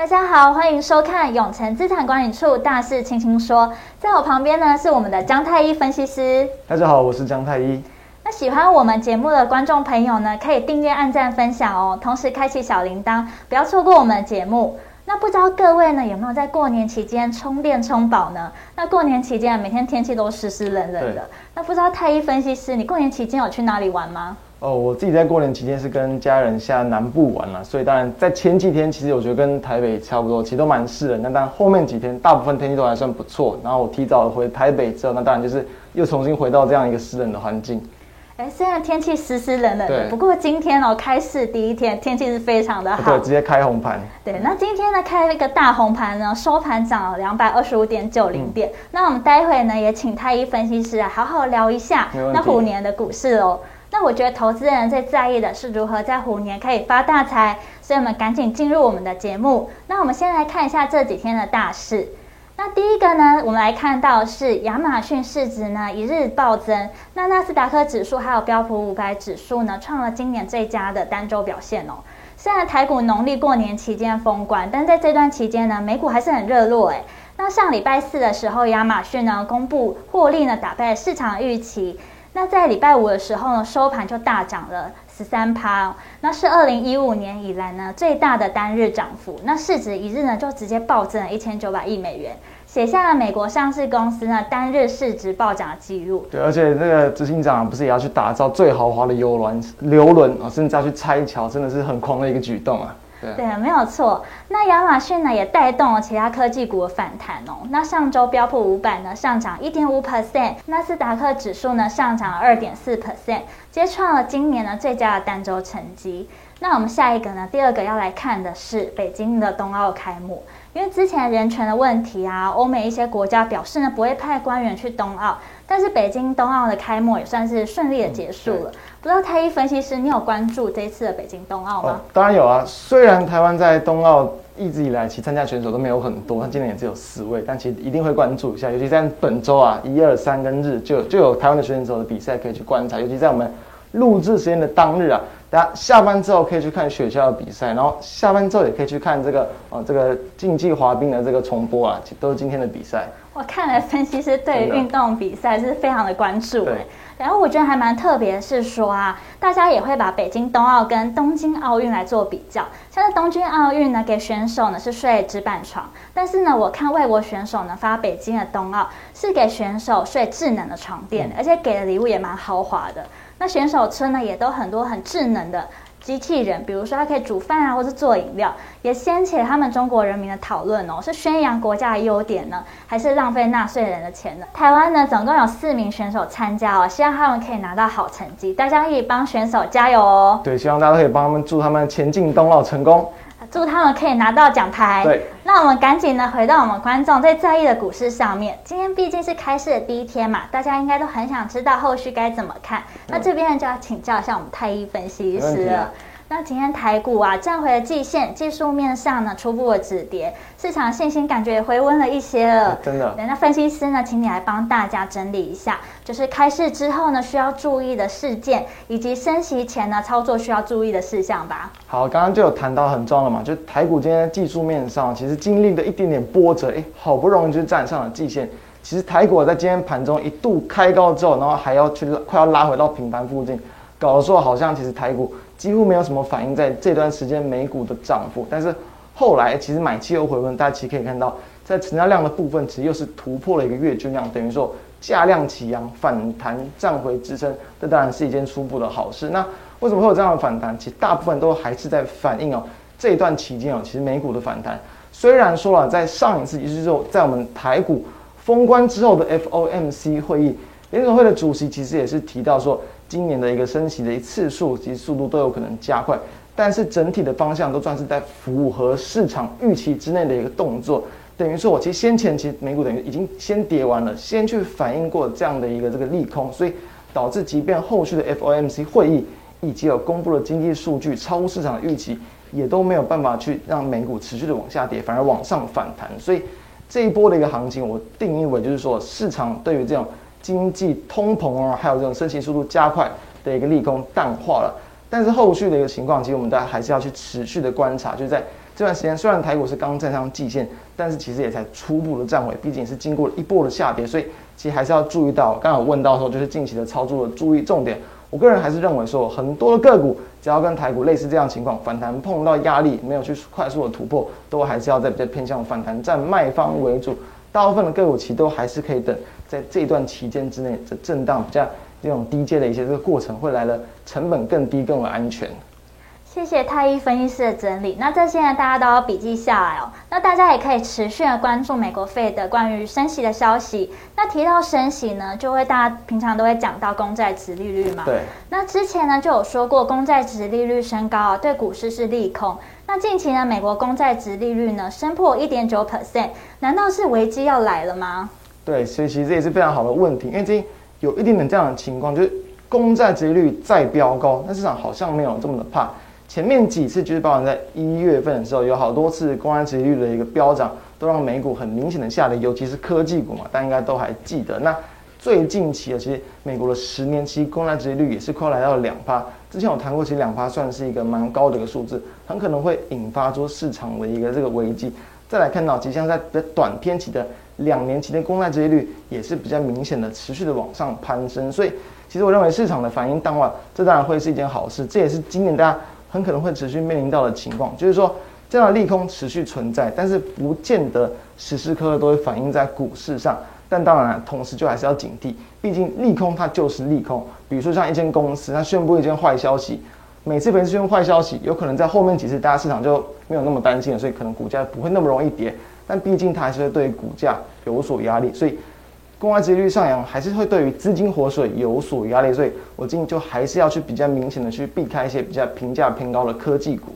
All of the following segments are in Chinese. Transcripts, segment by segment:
大家好，欢迎收看永诚资产管理处大事轻轻说。在我旁边呢是我们的姜太医分析师。大家好，我是姜太医。那喜欢我们节目的观众朋友呢，可以订阅、按赞、分享哦，同时开启小铃铛，不要错过我们的节目。那不知道各位呢有没有在过年期间充电充饱呢？那过年期间每天天气都湿湿冷冷的。那不知道太医分析师，你过年期间有去哪里玩吗？哦，我自己在过年期间是跟家人下南部玩了，所以当然在前几天其实我觉得跟台北差不多，其实都蛮湿的。那当然后面几天大部分天气都还算不错。然后我提早回台北之后，那当然就是又重新回到这样一个湿冷的环境。哎，虽然天气湿湿冷冷的，不过今天哦开市第一天天气是非常的好，对，直接开红盘。对，那今天呢开了一个大红盘呢，收盘涨了两百二十五点九零点。嗯、那我们待会呢也请太一分析师啊好好聊一下那虎年的股市哦。我觉得投资人最在意的是如何在虎年可以发大财，所以我们赶紧进入我们的节目。那我们先来看一下这几天的大事。那第一个呢，我们来看到是亚马逊市值呢一日暴增，那纳斯达克指数还有标普五百指数呢创了今年最佳的单周表现哦。虽然台股农历过年期间封关，但在这段期间呢，美股还是很热络诶。那上礼拜四的时候，亚马逊呢公布获利呢打败市场预期，那在礼拜五的时候呢收盘就大涨了。十三趴，那是二零一五年以来呢最大的单日涨幅，那市值一日呢就直接暴增了一千九百亿美元，写下了美国上市公司呢单日市值暴涨的记录。对，而且那个执行长不是也要去打造最豪华的游轮、游轮啊，甚至要去拆桥，真的是很狂的一个举动啊。对，对，没有错。那亚马逊呢，也带动了其他科技股的反弹哦。那上周标普五百呢上涨一点五 percent，纳斯达克指数呢上涨二点四 percent，皆创了今年呢最佳的单周成绩。那我们下一个呢，第二个要来看的是北京的冬奥开幕。因为之前人权的问题啊，欧美一些国家表示呢不会派官员去冬奥，但是北京冬奥的开幕也算是顺利的结束了。嗯、不知道太一分析师，你有关注这一次的北京冬奥吗？哦，当然有啊。虽然台湾在冬奥一直以来其实参加选手都没有很多，他今年也只有四位，但其实一定会关注一下。尤其在本周啊，一二三跟日就就有台湾的选手的比赛可以去观察。尤其在我们录制时间的当日啊。大家下班之后可以去看雪橇的比赛，然后下班之后也可以去看这个哦，这个竞技滑冰的这个重播啊，都是今天的比赛。我看了分析师对于运动比赛是非常的关注哎，然后我觉得还蛮特别是说啊，大家也会把北京冬奥跟东京奥运来做比较。像是东京奥运呢，给选手呢是睡纸板床，但是呢，我看外国选手呢发北京的冬奥是给选手睡智能的床垫，而且给的礼物也蛮豪华的。那选手村呢，也都很多很智能的机器人，比如说它可以煮饭啊，或是做饮料，也掀起了他们中国人民的讨论哦，是宣扬国家的优点呢，还是浪费纳税人的钱呢？台湾呢，总共有四名选手参加哦，希望他们可以拿到好成绩，大家可以帮选手加油哦。对，希望大家可以帮他们，祝他们前进冬奥成功。祝他们可以拿到奖牌。对，那我们赶紧呢回到我们观众最在意的股市上面。今天毕竟是开市的第一天嘛，大家应该都很想知道后续该怎么看。那这边呢就要请教一下我们太一分析师了。那今天台股啊站回了季线，技术面上呢初步的止跌，市场信心感觉也回温了一些了。真的。那分析师呢，请你来帮大家整理一下，就是开市之后呢需要注意的事件，以及升息前呢操作需要注意的事项吧。好，刚刚就有谈到很重要的嘛，就台股今天技术面上其实经历了一点点波折，哎，好不容易就站上了季线。其实台股在今天盘中一度开高之后，然后还要去快要拉回到平盘附近，搞得说好像其实台股。几乎没有什么反应，在这段时间美股的涨幅，但是后来其实买气又回温，大家其实可以看到，在成交量的部分，其实又是突破了一个月均量，等于说价量齐扬，反弹站回支撑，这当然是一件初步的好事。那为什么会有这样的反弹？其实大部分都还是在反映哦，这一段期间哦，其实美股的反弹，虽然说了在上一次，也就是说在我们台股封关之后的 FOMC 会议，联准会的主席其实也是提到说。今年的一个升息的一次数，及速度都有可能加快，但是整体的方向都算是在符合市场预期之内的一个动作。等于说，我其实先前其实美股等于已经先跌完了，先去反映过这样的一个这个利空，所以导致即便后续的 FOMC 会议以及有公布的经济数据超乎市场的预期，也都没有办法去让美股持续的往下跌，反而往上反弹。所以这一波的一个行情，我定义为就是说，市场对于这种。经济通膨啊，还有这种升息速度加快的一个利空淡化了，但是后续的一个情况，其实我们大家还是要去持续的观察，就是在这段时间虽然台股是刚站上季线，但是其实也才初步的站稳，毕竟是经过了一波的下跌，所以其实还是要注意到，刚刚问到说就是近期的操作的注意重点。我个人还是认为说，很多的个股只要跟台股类似这样情况，反弹碰到压力没有去快速的突破，都还是要在比较偏向反弹占卖方为主。大部分的个股其实都还是可以等在这段期间之内的震荡比较这种低阶的一些这个过程会来的成本更低更为安全。谢谢太一分析师的整理。那这些呢，大家都要笔记下来哦。那大家也可以持续的关注美国 Fed 的关于升息的消息。那提到升息呢，就会大家平常都会讲到公债值利率嘛。对。那之前呢就有说过，公债值利率升高啊，对股市是利空。那近期呢，美国公债殖利率呢升破一点九 percent，难道是危机要来了吗？对，所以其实这也是非常好的问题，因为最近有一点点这样的情况，就是公债殖利率再飙高，那市场好像没有这么的怕。前面几次就是包含在一月份的时候，有好多次公债殖利率的一个飙涨，都让美股很明显的下跌，尤其是科技股嘛，大家应该都还记得。那最近期的，其实美国的十年期公债殖利率也是快来到了两趴。之前我谈过，其实两趴算是一个蛮高的一个数字，很可能会引发出市场的一个这个危机。再来看到，即将在比较短天期的两年期的公债收益率也是比较明显的持续的往上攀升，所以其实我认为市场的反应淡化，这当然会是一件好事。这也是今年大家。很可能会持续面临到的情况，就是说这样的利空持续存在，但是不见得时时刻刻都会反映在股市上。但当然，同时就还是要警惕，毕竟利空它就是利空。比如说像一间公司，它宣布一件坏消息，每次每次宣布坏消息，有可能在后面几次大家市场就没有那么担心了，所以可能股价不会那么容易跌。但毕竟它还是会对股价有所压力，所以。公债殖利率上扬还是会对于资金活水有所压力，所以我建议就还是要去比较明显的去避开一些比较评价偏高的科技股。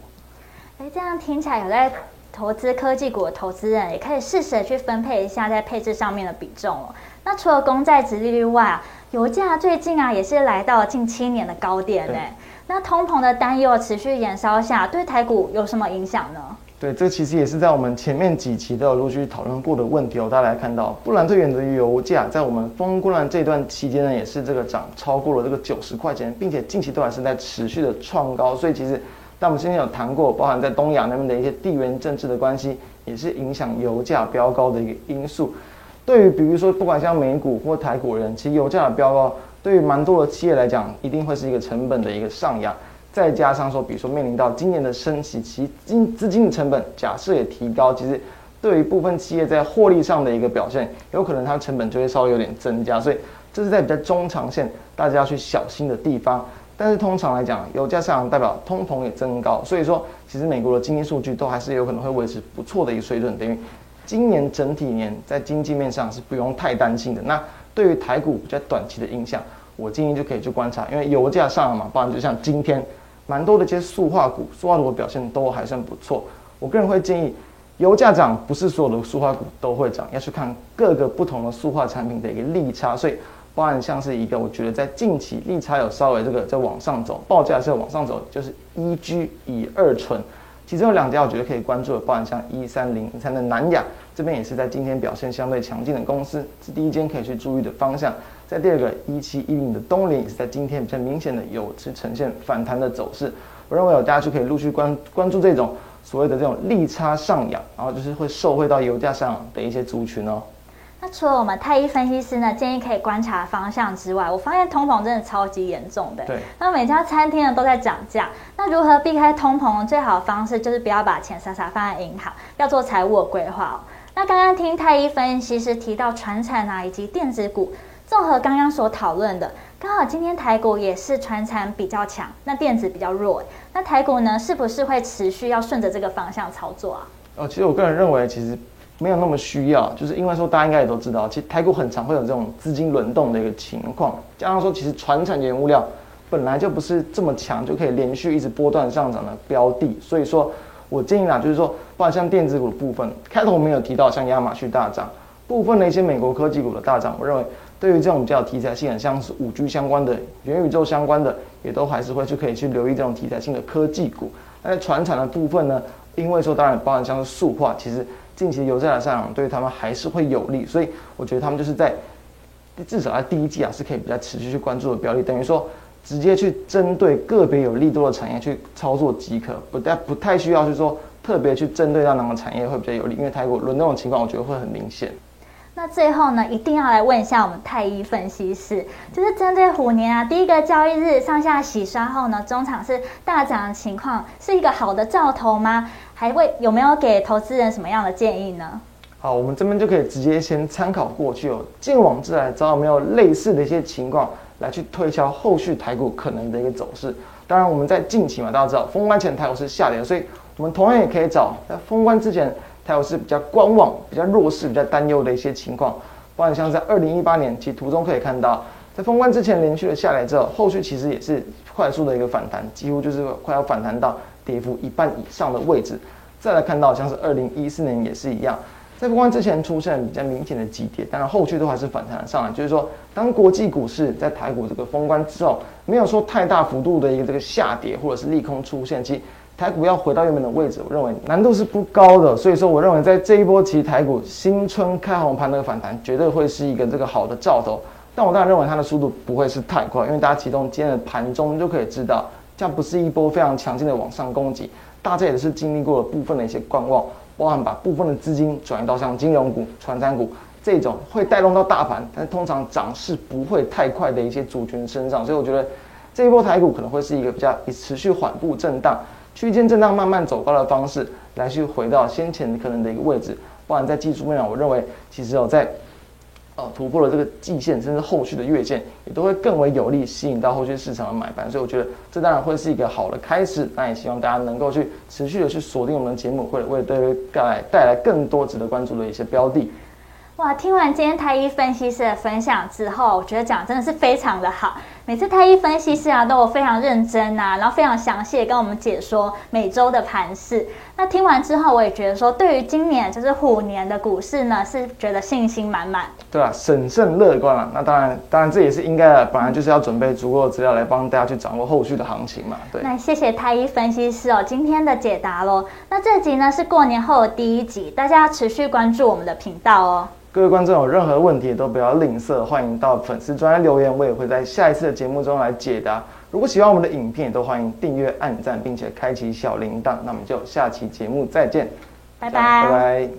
哎，这样听起来有在投资科技股的投资人也可以适时的去分配一下在配置上面的比重哦。那除了公债殖利率外啊，油价最近啊也是来到了近七年的高点呢。那通膨的担忧持续延烧下，对台股有什么影响呢？对，这其实也是在我们前面几期都有陆续讨论过的问题哦。大家来看到，布兰特原的油价在我们封关的这段期间呢，也是这个涨超过了这个九十块钱，并且近期都还是在持续的创高。所以其实，但我们之前有谈过，包含在东亚那边的一些地缘政治的关系，也是影响油价飙高的一个因素。对于比如说，不管像美股或台股人，其实油价的飙高，对于蛮多的企业来讲，一定会是一个成本的一个上扬。再加上说，比如说面临到今年的升息，其金资金的成本假设也提高，其实对于部分企业在获利上的一个表现，有可能它成本就会稍微有点增加，所以这是在比较中长线大家要去小心的地方。但是通常来讲，油价上扬代表通膨也增高，所以说其实美国的经济数据都还是有可能会维持不错的一个水准，等于今年整体年在经济面上是不用太担心的。那对于台股比较短期的影响，我建议就可以去观察，因为油价上了嘛，不然就像今天。蛮多的一些塑化股，塑化股表现都还算不错。我个人会建议，油价涨不是所有的塑化股都会涨，要去看各个不同的塑化产品的一个利差。所以，包含像是一个，我觉得在近期利差有稍微这个在往上走，报价是往上走，就是一居乙二醇。其中有两家我觉得可以关注的，包含像一三零三的南亚，这边也是在今天表现相对强劲的公司，是第一间可以去注意的方向。在第二个一七一零的东林也是在今天比较明显的有是呈现反弹的走势。我认为有大家就可以陆续关关注这种所谓的这种利差上扬，然后就是会受惠到油价上的一些族群哦。那除了我们太一分析师呢建议可以观察方向之外，我发现通膨真的超级严重的。对。那每家餐厅呢都在涨价，那如何避开通膨？最好的方式就是不要把钱傻傻放在银行，要做财务的规划哦。那刚刚听太一分析师提到传产啊以及电子股，综合刚刚所讨论的，刚好今天台股也是传产比较强，那电子比较弱。那台股呢是不是会持续要顺着这个方向操作啊？哦，其实我个人认为其实。没有那么需要，就是因为说大家应该也都知道，其实台股很常会有这种资金轮动的一个情况，加上说其实传产原物料本来就不是这么强，就可以连续一直波段上涨的标的，所以说我建议啦，就是说，包括像电子股的部分，开头我没有提到像亚马逊大涨，部分的一些美国科技股的大涨，我认为对于这种比较题材性的，像是五 G 相关的、元宇宙相关的，也都还是会去可以去留意这种题材性的科技股。那在传产的部分呢，因为说当然包含像是塑化，其实。近期油价的上涨对他们还是会有利，所以我觉得他们就是在至少在第一季啊是可以比较持续去关注的标的，等于说直接去针对个别有利多的产业去操作即可，不太不太需要去说特别去针对到哪个产业会比较有利，因为台股轮动的情况，我觉得会很明显。那最后呢，一定要来问一下我们太一分析师，就是针对虎年啊，第一个交易日上下洗刷后呢，中场是大涨的情况，是一个好的兆头吗？还会有没有给投资人什么样的建议呢？好，我们这边就可以直接先参考过去哦，鉴往自来，找有没有类似的一些情况来去推敲后续台股可能的一个走势。当然，我们在近期嘛，大家知道封关前台股是下跌，所以我们同样也可以找在封关之前。台股是比较观望、比较弱势、比较担忧的一些情况，包括像在二零一八年，其实图中可以看到，在封关之前连续的下来之后，后续其实也是快速的一个反弹，几乎就是快要反弹到跌幅一半以上的位置。再来看到像是二零一四年也是一样，在封关之前出现比较明显的急跌，当然后续都还是反弹上来。就是说，当国际股市在台股这个封关之后，没有说太大幅度的一个这个下跌或者是利空出现，其实。台股要回到原本的位置，我认为难度是不高的，所以说我认为在这一波其实台股新春开红盘那个反弹，绝对会是一个这个好的兆头。但我当然认为它的速度不会是太快，因为大家启动今天的盘中就可以知道，这样不是一波非常强劲的往上攻击，大家也是经历过了部分的一些观望，包含把部分的资金转移到像金融股、传产股这种会带动到大盘，但是通常涨势不会太快的一些族群身上，所以我觉得这一波台股可能会是一个比较以持续缓步震荡。区间震荡慢慢走高的方式来去回到先前可能的一个位置，不然在技术面上，我认为其实有在呃突破了这个季线，甚至后续的月线，也都会更为有利吸引到后续市场的买盘，所以我觉得这当然会是一个好的开始。那也希望大家能够去持续的去锁定我们的节目，会为各位带来带来更多值得关注的一些标的。哇，听完今天太医分析师的分享之后，我觉得讲真的是非常的好。每次太医分析师啊，都有非常认真呐，然后非常详细的跟我们解说每周的盘势。那听完之后，我也觉得说，对于今年就是虎年的股市呢，是觉得信心满满。对啊，审慎乐观啊。那当然，当然这也是应该的，本来就是要准备足够的资料来帮大家去掌握后续的行情嘛。对。那谢谢太一分析师哦，今天的解答喽。那这集呢是过年后的第一集，大家要持续关注我们的频道哦。各位观众有任何问题都不要吝啬，欢迎到粉丝专页留言，我也会在下一次的节目中来解答。如果喜欢我们的影片，都欢迎订阅、按赞，并且开启小铃铛。那我们就下期节目再见，拜拜，拜拜。